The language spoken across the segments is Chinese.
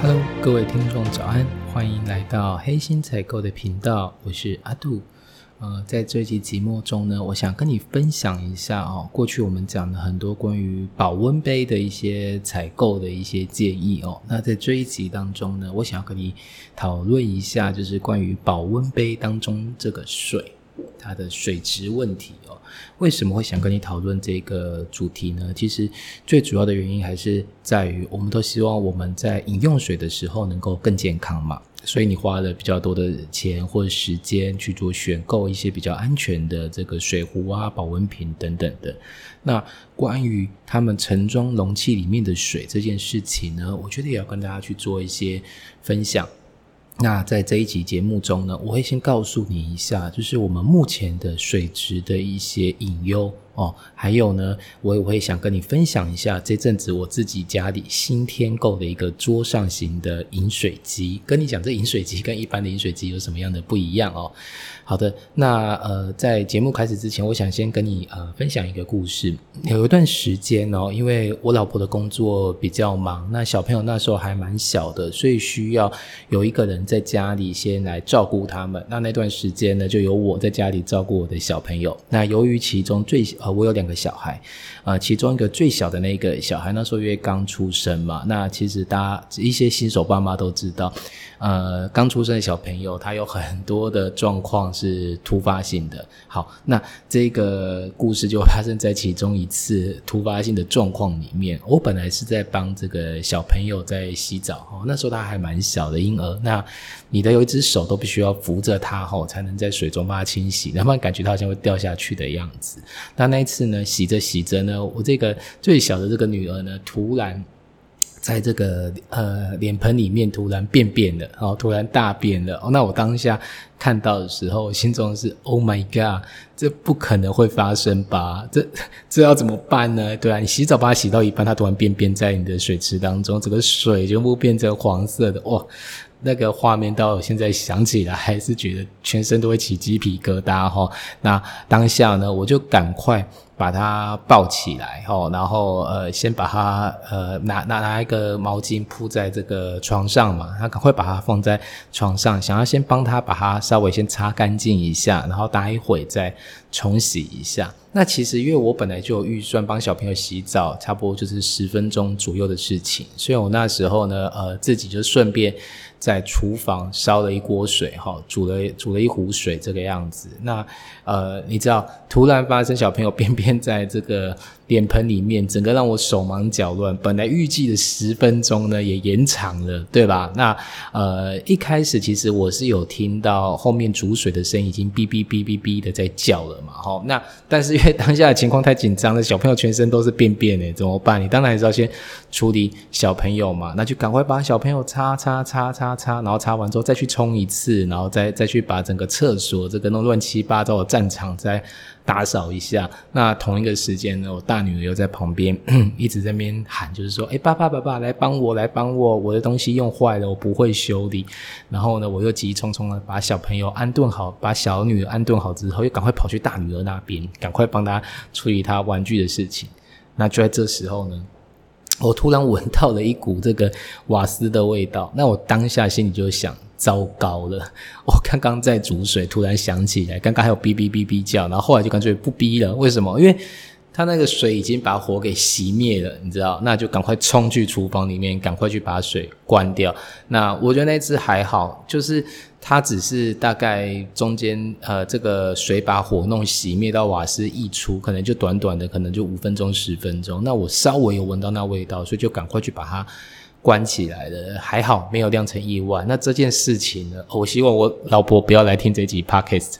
Hello，各位听众早安，欢迎来到黑心采购的频道，我是阿杜。呃，在这一集节目中呢，我想跟你分享一下哦，过去我们讲了很多关于保温杯的一些采购的一些建议哦。那在这一集当中呢，我想要跟你讨论一下，就是关于保温杯当中这个水它的水质问题哦。为什么会想跟你讨论这个主题呢？其实最主要的原因还是在于，我们都希望我们在饮用水的时候能够更健康嘛。所以你花了比较多的钱或者时间去做选购一些比较安全的这个水壶啊、保温瓶等等的。那关于他们盛装容器里面的水这件事情呢，我觉得也要跟大家去做一些分享。那在这一集节目中呢，我会先告诉你一下，就是我们目前的水质的一些隐忧。哦，还有呢，我也会想跟你分享一下这阵子我自己家里新添购的一个桌上型的饮水机，跟你讲这饮水机跟一般的饮水机有什么样的不一样哦。好的，那呃，在节目开始之前，我想先跟你呃分享一个故事。有一段时间哦，因为我老婆的工作比较忙，那小朋友那时候还蛮小的，所以需要有一个人在家里先来照顾他们。那那段时间呢，就由我在家里照顾我的小朋友。那由于其中最我有两个小孩，呃，其中一个最小的那个小孩那时候因为刚出生嘛，那其实大家一些新手爸妈都知道，呃，刚出生的小朋友他有很多的状况是突发性的。好，那这个故事就发生在其中一次突发性的状况里面。我本来是在帮这个小朋友在洗澡，哦，那时候他还蛮小的婴儿，那你的有一只手都必须要扶着他，吼，才能在水中帮他清洗，要不然感觉他好像会掉下去的样子。那那。一次呢，洗着洗着呢，我这个最小的这个女儿呢，突然在这个呃脸盆里面突然便便了，然后突然大便了。哦，那我当下看到的时候，心中是 Oh my God，这不可能会发生吧？这 这要怎么办呢？对啊，你洗澡把它洗到一半，它突然便便在你的水池当中，整个水全部变成黄色的，哇！那个画面到现在想起来，还是觉得全身都会起鸡皮疙瘩哈。那当下呢，我就赶快把它抱起来哈，然后呃，先把它呃拿拿拿一个毛巾铺在这个床上嘛，他赶快把它放在床上，想要先帮他把它稍微先擦干净一下，然后待会再冲洗一下。那其实因为我本来就有预算帮小朋友洗澡，差不多就是十分钟左右的事情，所以我那时候呢，呃，自己就顺便。在厨房烧了一锅水，哈，煮了煮了一壶水，这个样子。那呃，你知道，突然发生小朋友便便在这个脸盆里面，整个让我手忙脚乱。本来预计的十分钟呢，也延长了，对吧？那呃，一开始其实我是有听到后面煮水的声音，已经哔哔哔哔哔的在叫了嘛，哈。那但是因为当下的情况太紧张了，小朋友全身都是便便诶，怎么办？你当然还是要先处理小朋友嘛，那就赶快把小朋友擦擦擦擦。擦擦，然后擦完之后再去冲一次，然后再再去把整个厕所这个弄乱七八糟的战场再打扫一下。那同一个时间呢，我大女儿又在旁边 一直在那边喊，就是说：“哎，爸爸爸爸，来帮我，来帮我，我的东西用坏了，我不会修理。”然后呢，我又急匆匆的把小朋友安顿好，把小女儿安顿好之后，又赶快跑去大女儿那边，赶快帮她处理她玩具的事情。那就在这时候呢。我突然闻到了一股这个瓦斯的味道，那我当下心里就想：糟糕了！我刚刚在煮水，突然想起来，刚刚还有哔哔哔哔叫，然后后来就干脆不哔了。为什么？因为它那个水已经把火给熄灭了，你知道？那就赶快冲去厨房里面，赶快去把水关掉。那我觉得那只还好，就是。它只是大概中间呃，这个水把火弄熄灭到瓦斯溢出，可能就短短的，可能就五分钟十分钟。那我稍微有闻到那味道，所以就赶快去把它关起来了。还好没有酿成意外。那这件事情呢，我希望我老婆不要来听这集 podcast，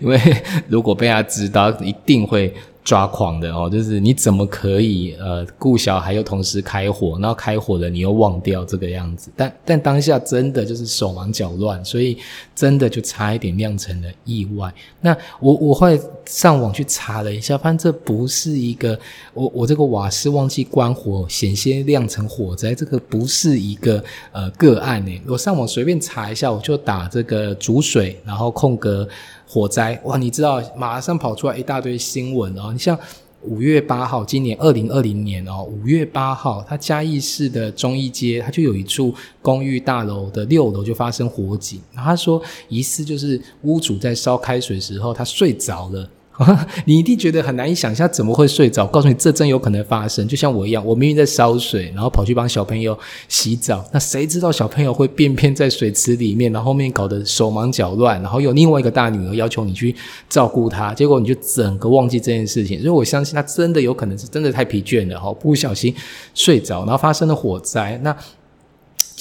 因为如果被她知道，一定会。抓狂的哦，就是你怎么可以呃顾小孩又同时开火，然后开火了你又忘掉这个样子？但但当下真的就是手忙脚乱，所以真的就差一点酿成了意外。那我我会上网去查了一下，发现这不是一个我我这个瓦斯忘记关火，险些酿成火灾，这个不是一个呃个案呢。我上网随便查一下，我就打这个煮水，然后空格。火灾哇！你知道马上跑出来一大堆新闻哦。你像五月八号，今年二零二零年哦，五月八号，它嘉义市的中义街，它就有一处公寓大楼的六楼就发生火警，然后他说疑似就是屋主在烧开水时候，他睡着了。你一定觉得很难以想象怎么会睡着？告诉你，这真有可能发生。就像我一样，我明明在烧水，然后跑去帮小朋友洗澡，那谁知道小朋友会便便在水池里面，然后面搞得手忙脚乱，然后有另外一个大女儿要求你去照顾他，结果你就整个忘记这件事情。所以我相信他真的有可能是真的太疲倦了，哈，不小心睡着，然后发生了火灾。那。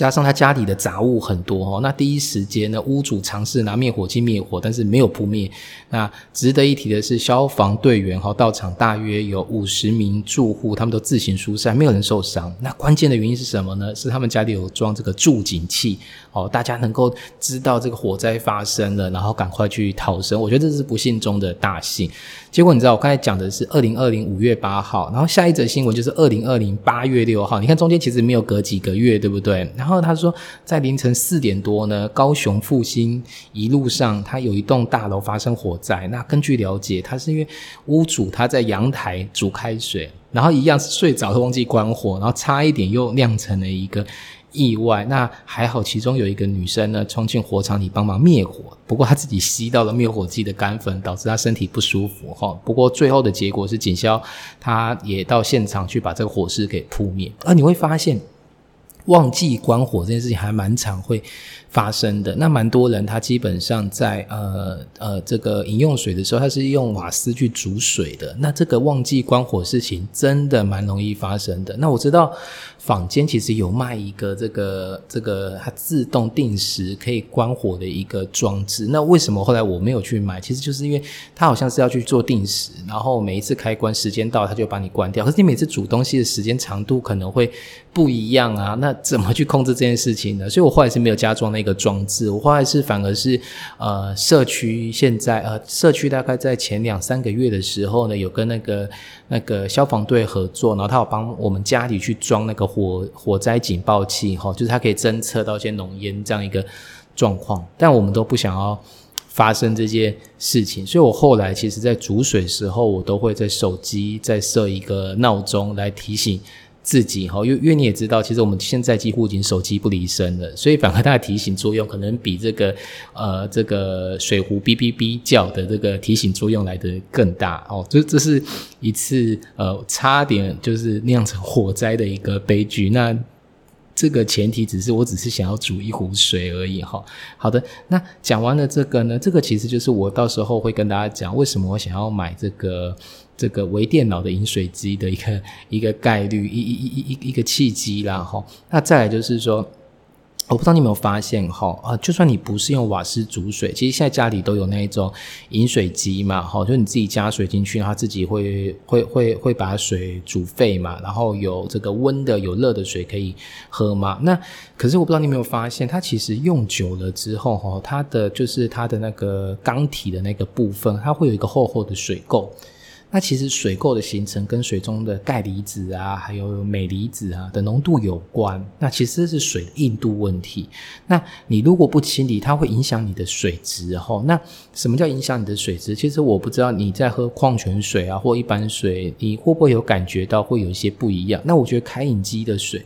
加上他家里的杂物很多哦，那第一时间呢，屋主尝试拿灭火器灭火，但是没有扑灭。那值得一提的是，消防队员哈到场，大约有五十名住户，他们都自行疏散，没有人受伤。那关键的原因是什么呢？是他们家里有装这个助警器哦，大家能够知道这个火灾发生了，然后赶快去逃生。我觉得这是不幸中的大幸。结果你知道，我刚才讲的是二零二零五月八号，然后下一则新闻就是二零二零八月六号。你看中间其实没有隔几个月，对不对？然后然后他说，在凌晨四点多呢，高雄复兴一路上，他有一栋大楼发生火灾。那根据了解，他是因为屋主他在阳台煮开水，然后一样是睡着，忘记关火，然后差一点又酿成了一个。意外，那还好，其中有一个女生呢，冲进火场里帮忙灭火。不过她自己吸到了灭火剂的干粉，导致她身体不舒服。哈，不过最后的结果是警消，他也到现场去把这个火势给扑灭。而你会发现，忘记关火这件事情还蛮常会发生的。那蛮多人他基本上在呃呃这个饮用水的时候，他是用瓦斯去煮水的。那这个忘记关火事情真的蛮容易发生的。那我知道。坊间其实有卖一个这个这个它自动定时可以关火的一个装置。那为什么后来我没有去买？其实就是因为它好像是要去做定时，然后每一次开关时间到，它就把你关掉。可是你每次煮东西的时间长度可能会不一样啊，那怎么去控制这件事情呢？所以我后来是没有加装那一个装置。我后来是反而是呃社区现在呃社区大概在前两三个月的时候呢，有跟那个那个消防队合作，然后他有帮我们家里去装那个。火火灾警报器哈，就是它可以侦测到一些浓烟这样一个状况，但我们都不想要发生这件事情，所以我后来其实在煮水时候，我都会在手机再设一个闹钟来提醒。自己哈，因为因为你也知道，其实我们现在几乎已经手机不离身了，所以反而它的提醒作用可能比这个呃这个水壶哔哔哔叫的这个提醒作用来的更大哦。这这是一次呃差点就是酿成火灾的一个悲剧。那这个前提只是我只是想要煮一壶水而已哈。好的，那讲完了这个呢，这个其实就是我到时候会跟大家讲为什么我想要买这个。这个微电脑的饮水机的一个一个概率，一一一一一个契机啦，哈。那再来就是说，我不知道你有没有发现，哈啊，就算你不是用瓦斯煮水，其实现在家里都有那一种饮水机嘛，哈，就你自己加水进去，它自己会会会会把水煮沸嘛，然后有这个温的有热的水可以喝嘛。那可是我不知道你有没有发现，它其实用久了之后，哈，它的就是它的那个缸体的那个部分，它会有一个厚厚的水垢。那其实水垢的形成跟水中的钙离子啊，还有镁离子啊的浓度有关。那其实是水的硬度问题。那你如果不清理，它会影响你的水质。吼，那什么叫影响你的水质？其实我不知道你在喝矿泉水啊，或一般水，你会不会有感觉到会有一些不一样？那我觉得开饮机的水，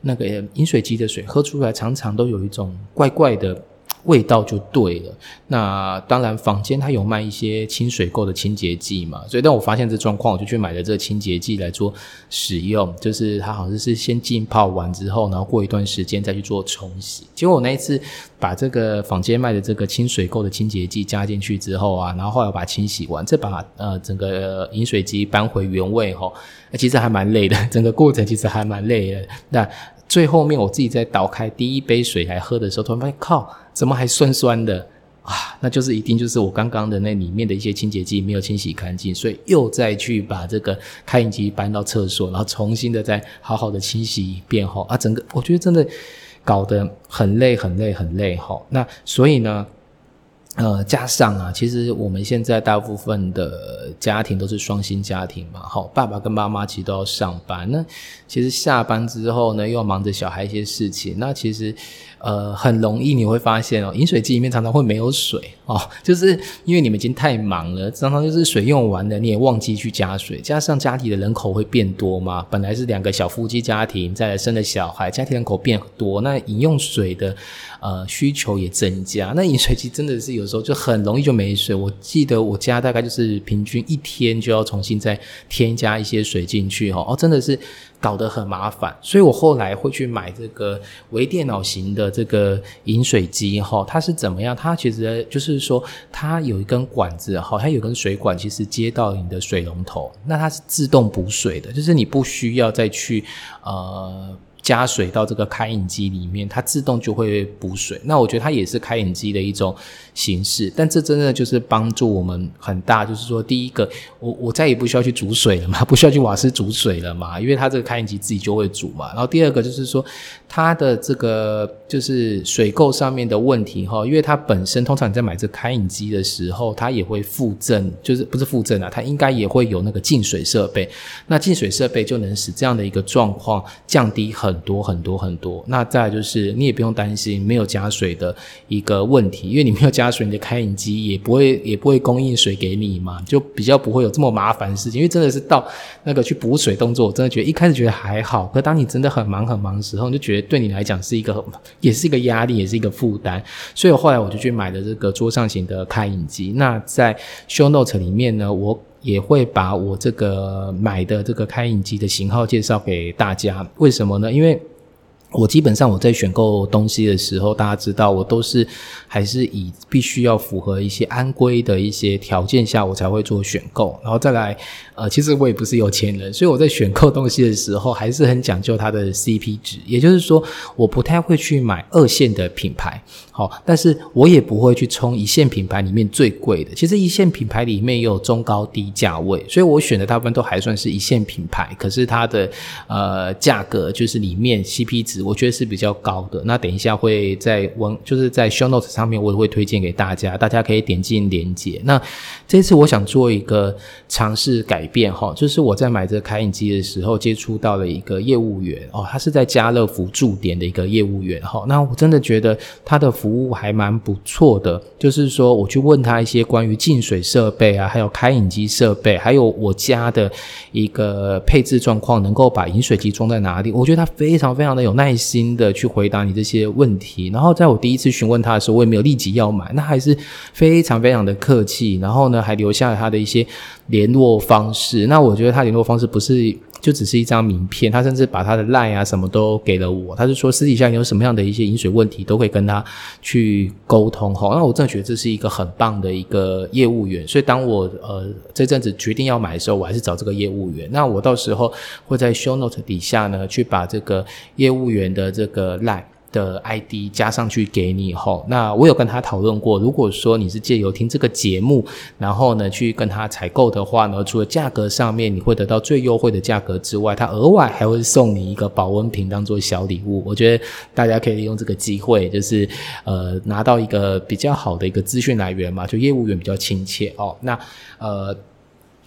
那个饮水机的水喝出来常常都有一种怪怪的。味道就对了。那当然，坊间它有卖一些清水垢的清洁剂嘛，所以当我发现这状况，我就去买了这个清洁剂来做使用。就是它好像是先浸泡完之后，然后过一段时间再去做冲洗。结果我那一次把这个坊间卖的这个清水垢的清洁剂加进去之后啊，然后后来把它清洗完，再把呃整个饮水机搬回原位吼，其实还蛮累的，整个过程其实还蛮累的。那最后面我自己在倒开第一杯水来喝的时候，突然发现靠。怎么还酸酸的啊？那就是一定就是我刚刚的那里面的一些清洁剂没有清洗干净，所以又再去把这个开饮机搬到厕所，然后重新的再好好的清洗一遍哈。啊，整个我觉得真的搞得很累很累很累哈。那所以呢，呃，加上啊，其实我们现在大部分的家庭都是双薪家庭嘛，好，爸爸跟妈妈其实都要上班，那其实下班之后呢，又要忙着小孩一些事情，那其实。呃，很容易你会发现哦，饮水机里面常常会没有水哦，就是因为你们已经太忙了，常常就是水用完了，你也忘记去加水。加上家里的人口会变多嘛，本来是两个小夫妻家庭，再来生了小孩，家庭人口变多，那饮用水的呃需求也增加，那饮水机真的是有时候就很容易就没水。我记得我家大概就是平均一天就要重新再添加一些水进去哦，哦，真的是。搞得很麻烦，所以我后来会去买这个微电脑型的这个饮水机哈，它是怎么样？它其实就是说，它有一根管子哈，它有根水管，其实接到你的水龙头，那它是自动补水的，就是你不需要再去呃。加水到这个开饮机里面，它自动就会补水。那我觉得它也是开饮机的一种形式，但这真的就是帮助我们很大。就是说，第一个，我我再也不需要去煮水了嘛，不需要去瓦斯煮水了嘛，因为它这个开饮机自己就会煮嘛。然后第二个就是说，它的这个就是水垢上面的问题哈，因为它本身通常你在买这开饮机的时候，它也会附赠，就是不是附赠啊，它应该也会有那个净水设备。那净水设备就能使这样的一个状况降低很。很多很多很多，那再就是你也不用担心没有加水的一个问题，因为你没有加水，你的开饮机也不会 也不会供应水给你嘛，就比较不会有这么麻烦的事情。因为真的是到那个去补水动作，我真的觉得一开始觉得还好，可当你真的很忙很忙的时候，你就觉得对你来讲是一个 也是一个压力，也是一个负担。所以后来我就去买了这个桌上型的开饮机。那在 Show Note 里面呢，我。也会把我这个买的这个开饮机的型号介绍给大家，为什么呢？因为我基本上我在选购东西的时候，大家知道我都是还是以必须要符合一些安规的一些条件下，我才会做选购，然后再来。呃，其实我也不是有钱人，所以我在选购东西的时候还是很讲究它的 CP 值。也就是说，我不太会去买二线的品牌，好，但是我也不会去冲一线品牌里面最贵的。其实一线品牌里面也有中高低价位，所以我选的大部分都还算是一线品牌。可是它的呃价格就是里面 CP 值，我觉得是比较高的。那等一下会在文就是在 Show Notes 上面，我也会推荐给大家，大家可以点进链接。那这次我想做一个尝试改。变哈，就是我在买这个开饮机的时候，接触到了一个业务员哦，他是在家乐福驻点的一个业务员哈。那我真的觉得他的服务还蛮不错的，就是说我去问他一些关于净水设备啊，还有开饮机设备，还有我家的一个配置状况，能够把饮水机装在哪里？我觉得他非常非常的有耐耐心的去回答你这些问题。然后在我第一次询问他的时候，我也没有立即要买，那还是非常非常的客气。然后呢，还留下了他的一些联络方。式，那我觉得他联络方式不是就只是一张名片，他甚至把他的 line 啊什么都给了我。他是说私底下有什么样的一些饮水问题，都会跟他去沟通。好，那我真的觉得这是一个很棒的一个业务员。所以当我呃这阵子决定要买的时候，我还是找这个业务员。那我到时候会在 show note 底下呢，去把这个业务员的这个 line。的 ID 加上去给你以后，那我有跟他讨论过，如果说你是借由听这个节目，然后呢去跟他采购的话呢，除了价格上面你会得到最优惠的价格之外，他额外还会送你一个保温瓶当做小礼物。我觉得大家可以利用这个机会，就是呃拿到一个比较好的一个资讯来源嘛，就业务员比较亲切哦。那呃。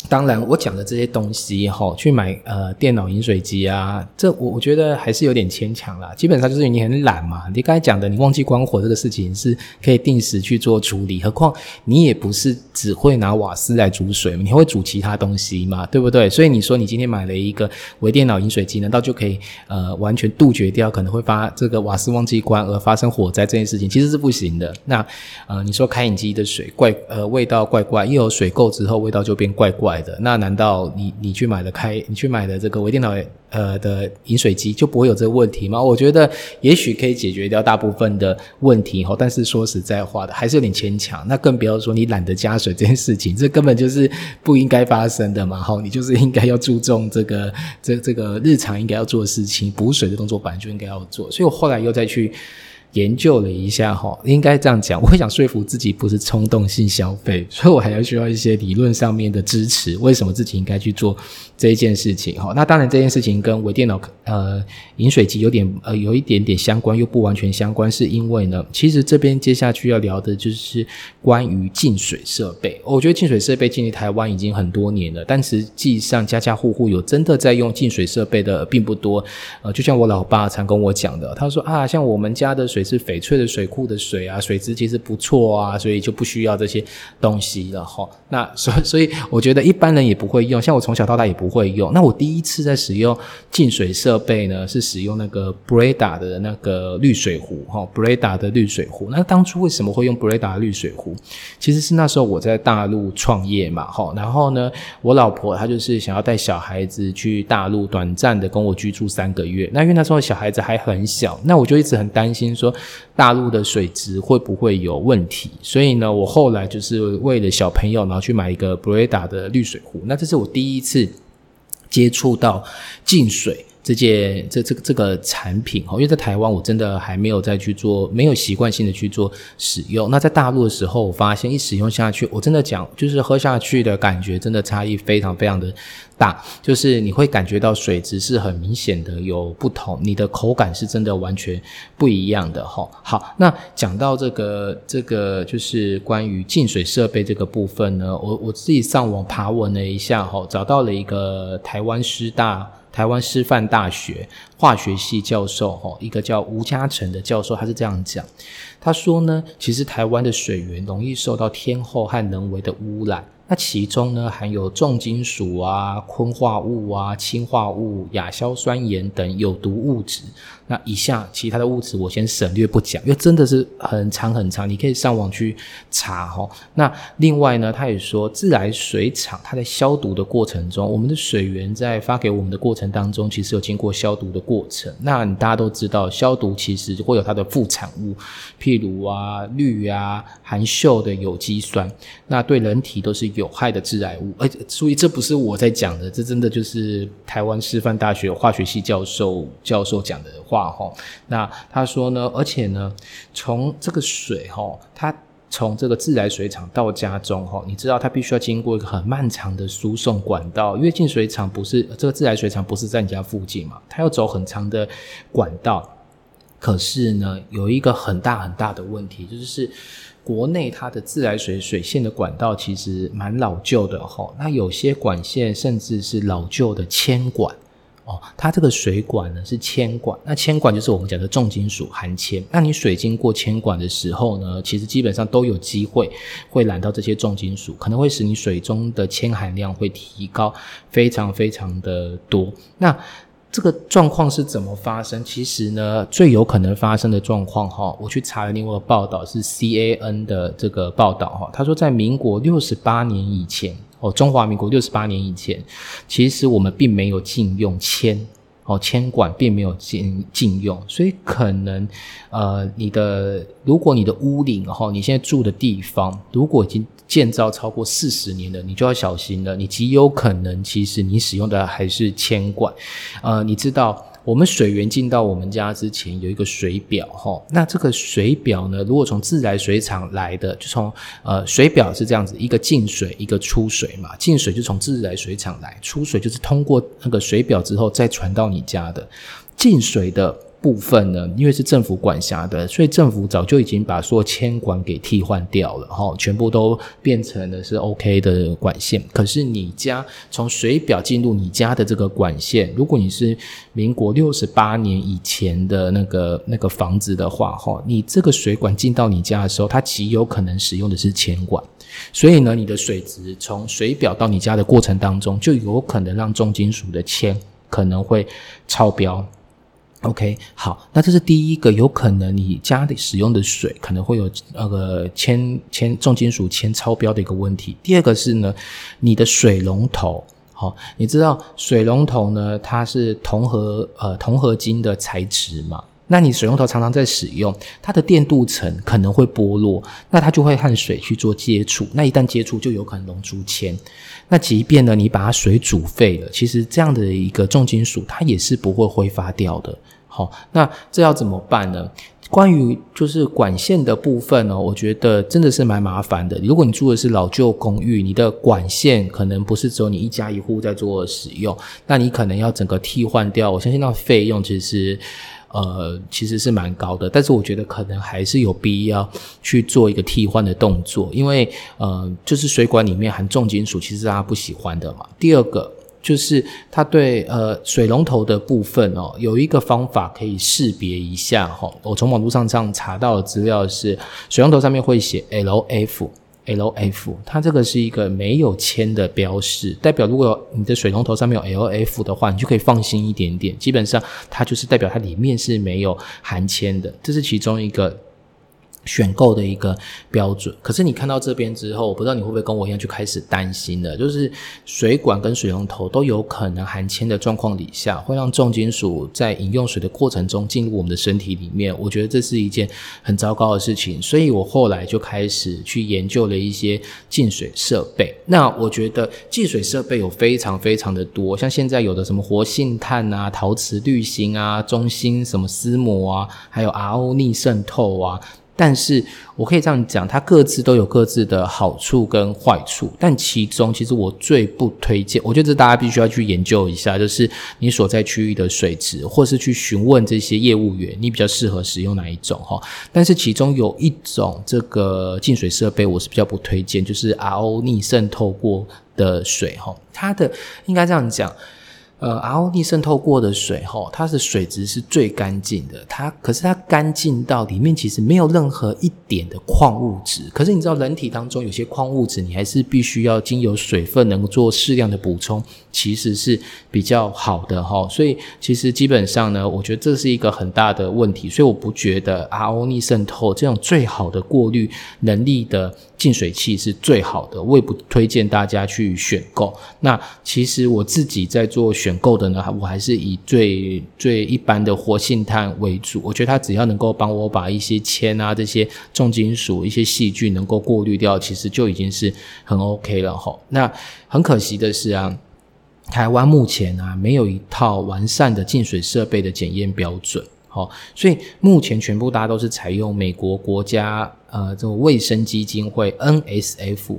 当然，我讲的这些东西哈，去买呃电脑饮水机啊，这我我觉得还是有点牵强啦。基本上就是你很懒嘛。你刚才讲的，你忘记关火这个事情是可以定时去做处理。何况你也不是只会拿瓦斯来煮水，你还会煮其他东西嘛，对不对？所以你说你今天买了一个微电脑饮水机，难道就可以呃完全杜绝掉可能会发这个瓦斯忘记关而发生火灾这件事情？其实是不行的。那呃，你说开饮机的水怪呃味道怪怪，一有水垢之后味道就变怪怪。的那难道你你去买的开你去买的这个微电脑呃的饮水机就不会有这个问题吗？我觉得也许可以解决掉大部分的问题哈，但是说实在话的还是有点牵强。那更不要说你懒得加水这件事情，这根本就是不应该发生的嘛。哈，你就是应该要注重这个这这个日常应该要做的事情，补水的动作本来就应该要做。所以我后来又再去。研究了一下哈，应该这样讲，我想说服自己不是冲动性消费，所以我还要需要一些理论上面的支持。为什么自己应该去做这一件事情？哈，那当然这件事情跟微电脑呃饮水机有点呃有一点点相关，又不完全相关，是因为呢，其实这边接下去要聊的就是关于净水设备。我觉得净水设备进入台湾已经很多年了，但实际上家家户户有真的在用净水设备的并不多。呃，就像我老爸常跟我讲的，他说啊，像我们家的水。是翡翠的水库的水啊，水质其实不错啊，所以就不需要这些东西了哈。那所所以，我觉得一般人也不会用，像我从小到大也不会用。那我第一次在使用净水设备呢，是使用那个 Breda 的那个滤水壶哈，Breda 的滤水壶。那当初为什么会用 Breda 滤水壶？其实是那时候我在大陆创业嘛哈，然后呢，我老婆她就是想要带小孩子去大陆短暂的跟我居住三个月。那因为那时候小孩子还很小，那我就一直很担心说。大陆的水质会不会有问题？所以呢，我后来就是为了小朋友，然后去买一个 Breda 的滤水壶。那这是我第一次接触到净水这件这这个这个产品哦，因为在台湾我真的还没有再去做，没有习惯性的去做使用。那在大陆的时候，我发现一使用下去，我真的讲就是喝下去的感觉，真的差异非常非常的。大就是你会感觉到水质是很明显的有不同，你的口感是真的完全不一样的哈。好，那讲到这个这个就是关于净水设备这个部分呢，我我自己上网爬文了一下哈，找到了一个台湾师大台湾师范大学化学系教授哈，一个叫吴嘉诚的教授，他是这样讲，他说呢，其实台湾的水源容易受到天候和人为的污染。那其中呢，含有重金属啊、昆化物啊、氢化物、亚硝酸盐等有毒物质。那以下其他的物质我先省略不讲，因为真的是很长很长，你可以上网去查哈。那另外呢，他也说自来水厂它在消毒的过程中，我们的水源在发给我们的过程当中，其实有经过消毒的过程。那大家都知道，消毒其实会有它的副产物，譬如啊氯啊、含溴的有机酸，那对人体都是有害的致癌物。而所以这不是我在讲的，这真的就是台湾师范大学化学系教授教授讲的话。哈，那他说呢，而且呢，从这个水哈，它从这个自来水厂到家中哈，你知道它必须要经过一个很漫长的输送管道，因为净水厂不是这个自来水厂不是在你家附近嘛，它要走很长的管道。可是呢，有一个很大很大的问题，就是国内它的自来水水线的管道其实蛮老旧的哈，那有些管线甚至是老旧的铅管。哦，它这个水管呢是铅管，那铅管就是我们讲的重金属含铅。那你水经过铅管的时候呢，其实基本上都有机会会染到这些重金属，可能会使你水中的铅含量会提高非常非常的多。那这个状况是怎么发生？其实呢，最有可能发生的状况哈，我去查了另外一个报道是 C A N 的这个报道哈，他说在民国六十八年以前。哦，中华民国六十八年以前，其实我们并没有禁用铅，哦，铅管并没有禁禁用，所以可能，呃，你的如果你的屋顶哈，你现在住的地方，如果已经建造超过四十年了，你就要小心了，你极有可能其实你使用的还是铅管，呃，你知道。我们水源进到我们家之前有一个水表哈，那这个水表呢，如果从自来水厂来的，就从呃水表是这样子，一个进水，一个出水嘛，进水就从自来水厂来，出水就是通过那个水表之后再传到你家的，进水的。部分呢，因为是政府管辖的，所以政府早就已经把所有铅管给替换掉了，哈，全部都变成了是 OK 的管线。可是你家从水表进入你家的这个管线，如果你是民国六十八年以前的那个那个房子的话，哈，你这个水管进到你家的时候，它极有可能使用的是铅管，所以呢，你的水质从水表到你家的过程当中，就有可能让重金属的铅可能会超标。OK，好，那这是第一个有可能你家里使用的水可能会有那个铅铅重金属铅超标的一个问题。第二个是呢，你的水龙头，好，你知道水龙头呢它是铜合呃铜合金的材质嘛？那你水龙头常常在使用，它的电镀层可能会剥落，那它就会和水去做接触，那一旦接触就有可能溶出铅。那即便呢你把它水煮沸了，其实这样的一个重金属它也是不会挥发掉的。好，那这要怎么办呢？关于就是管线的部分呢，我觉得真的是蛮麻烦的。如果你住的是老旧公寓，你的管线可能不是只有你一家一户在做使用，那你可能要整个替换掉。我相信那费用其实呃其实是蛮高的，但是我觉得可能还是有必要去做一个替换的动作，因为呃就是水管里面含重金属，其实大家不喜欢的嘛。第二个。就是它对呃水龙头的部分哦，有一个方法可以识别一下哈。我从网络上这样查到的资料是，水龙头上面会写 L F L F，它这个是一个没有铅的标识，代表如果你的水龙头上面有 L F 的话，你就可以放心一点点。基本上它就是代表它里面是没有含铅的，这是其中一个。选购的一个标准，可是你看到这边之后，我不知道你会不会跟我一样就开始担心了，就是水管跟水龙头都有可能含铅的状况底下，会让重金属在饮用水的过程中进入我们的身体里面。我觉得这是一件很糟糕的事情，所以我后来就开始去研究了一些净水设备。那我觉得净水设备有非常非常的多，像现在有的什么活性炭啊、陶瓷滤芯啊、中心什么丝膜啊，还有 RO 逆渗透啊。但是我可以这样讲，它各自都有各自的好处跟坏处。但其中，其实我最不推荐，我觉得这大家必须要去研究一下，就是你所在区域的水质，或是去询问这些业务员，你比较适合使用哪一种哈。但是其中有一种这个净水设备，我是比较不推荐，就是 RO 逆渗透过的水哈。它的应该这样讲。呃，RO 逆渗透过的水，吼，它的水质是最干净的。它可是它干净到里面其实没有任何一点的矿物质。可是你知道，人体当中有些矿物质，你还是必须要经由水分能做适量的补充，其实是比较好的，哈。所以其实基本上呢，我觉得这是一个很大的问题。所以我不觉得 RO 逆渗透这种最好的过滤能力的净水器是最好的。我也不推荐大家去选购。那其实我自己在做选。选购的呢，我还是以最最一般的活性炭为主。我觉得它只要能够帮我把一些铅啊、这些重金属、一些细菌能够过滤掉，其实就已经是很 OK 了哈。那很可惜的是啊，台湾目前啊没有一套完善的净水设备的检验标准，好，所以目前全部大家都是采用美国国家呃这个卫生基金会 NSF。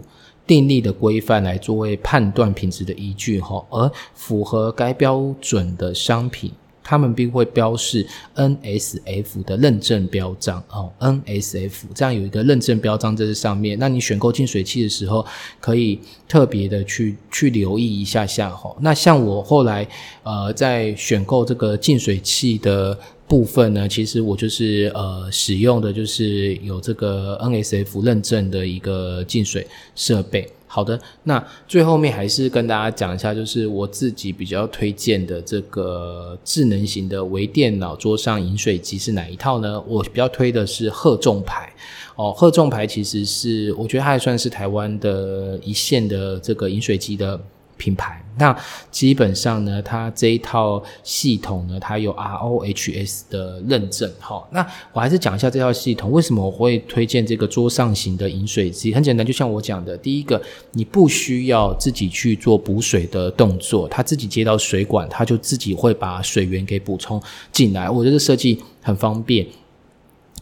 订立的规范来作为判断品质的依据哈，而符合该标准的商品，他们并会标示 NSF 的认证标章哦，NSF 这样有一个认证标章在这上面，那你选购净水器的时候，可以特别的去去留意一下下哈。那像我后来呃在选购这个净水器的。部分呢，其实我就是呃使用的就是有这个 NSF 认证的一个净水设备。好的，那最后面还是跟大家讲一下，就是我自己比较推荐的这个智能型的微电脑桌上饮水机是哪一套呢？我比较推的是鹤众牌哦，鹤众牌其实是我觉得它还算是台湾的一线的这个饮水机的。品牌那基本上呢，它这一套系统呢，它有 ROHS 的认证。好，那我还是讲一下这套系统为什么我会推荐这个桌上型的饮水机。很简单，就像我讲的，第一个，你不需要自己去做补水的动作，它自己接到水管，它就自己会把水源给补充进来。我觉得设计很方便。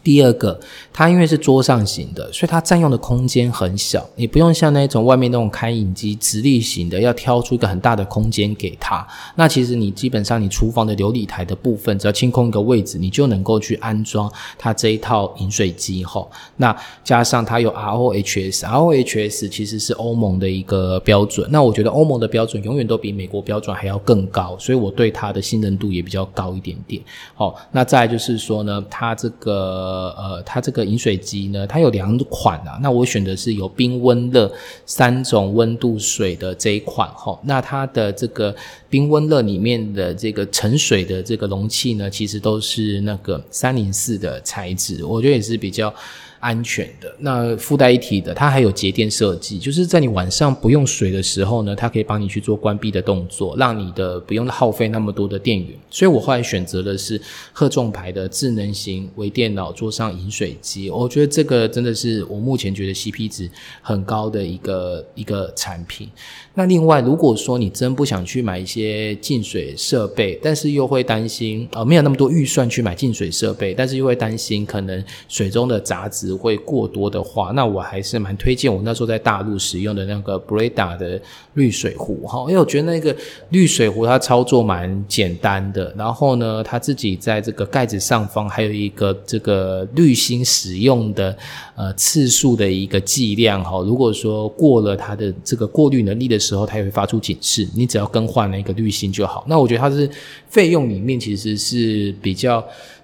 第二个，它因为是桌上型的，所以它占用的空间很小，你不用像那种外面那种开饮机直立型的，要挑出一个很大的空间给它。那其实你基本上你厨房的琉璃台的部分，只要清空一个位置，你就能够去安装它这一套饮水机吼。那加上它有 ROHS，ROHS 其实是欧盟的一个标准。那我觉得欧盟的标准永远都比美国标准还要更高，所以我对它的信任度也比较高一点点。好，那再就是说呢，它这个。呃呃，它这个饮水机呢，它有两款啊。那我选的是有冰温热三种温度水的这一款哈。那它的这个冰温热里面的这个盛水的这个容器呢，其实都是那个三零四的材质，我觉得也是比较安全的。那附带一体的，它还有节电设计，就是在你晚上不用水的时候呢，它可以帮你去做关闭的动作，让你的不用耗费那么多的电源。所以我后来选择的是贺众牌的智能型微电脑桌上饮水机，我觉得这个真的是我目前觉得 CP 值很高的一个一个产品。那另外，如果说你真不想去买一些净水设备，但是又会担心呃没有那么多预算去买净水设备，但是又会担心可能水中的杂质只会过多的话，那我还是蛮推荐我那时候在大陆使用的那个 Breda 的滤水壶哈，因为我觉得那个滤水壶它操作蛮简单的，然后呢，它自己在这个盖子上方还有一个这个滤芯使用的呃次数的一个计量哈，如果说过了它的这个过滤能力的时候，它也会发出警示，你只要更换那个滤芯就好。那我觉得它是费用里面其实是比较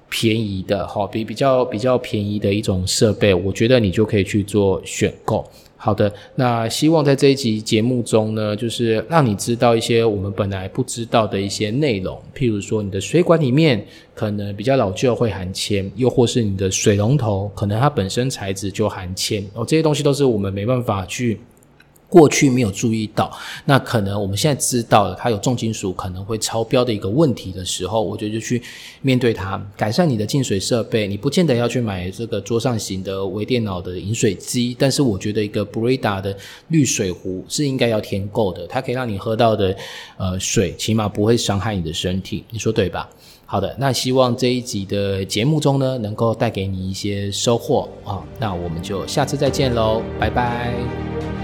便宜的，哈，比比较比较便宜的一种设备，我觉得你就可以去做选购。好的，那希望在这一集节目中呢，就是让你知道一些我们本来不知道的一些内容，譬如说你的水管里面可能比较老旧会含铅，又或是你的水龙头可能它本身材质就含铅，哦，这些东西都是我们没办法去。过去没有注意到，那可能我们现在知道了，它有重金属可能会超标的一个问题的时候，我觉得就去面对它，改善你的净水设备。你不见得要去买这个桌上型的微电脑的饮水机，但是我觉得一个 Breda 的滤水壶是应该要填够的，它可以让你喝到的呃水，起码不会伤害你的身体，你说对吧？好的，那希望这一集的节目中呢，能够带给你一些收获啊，那我们就下次再见喽，拜拜。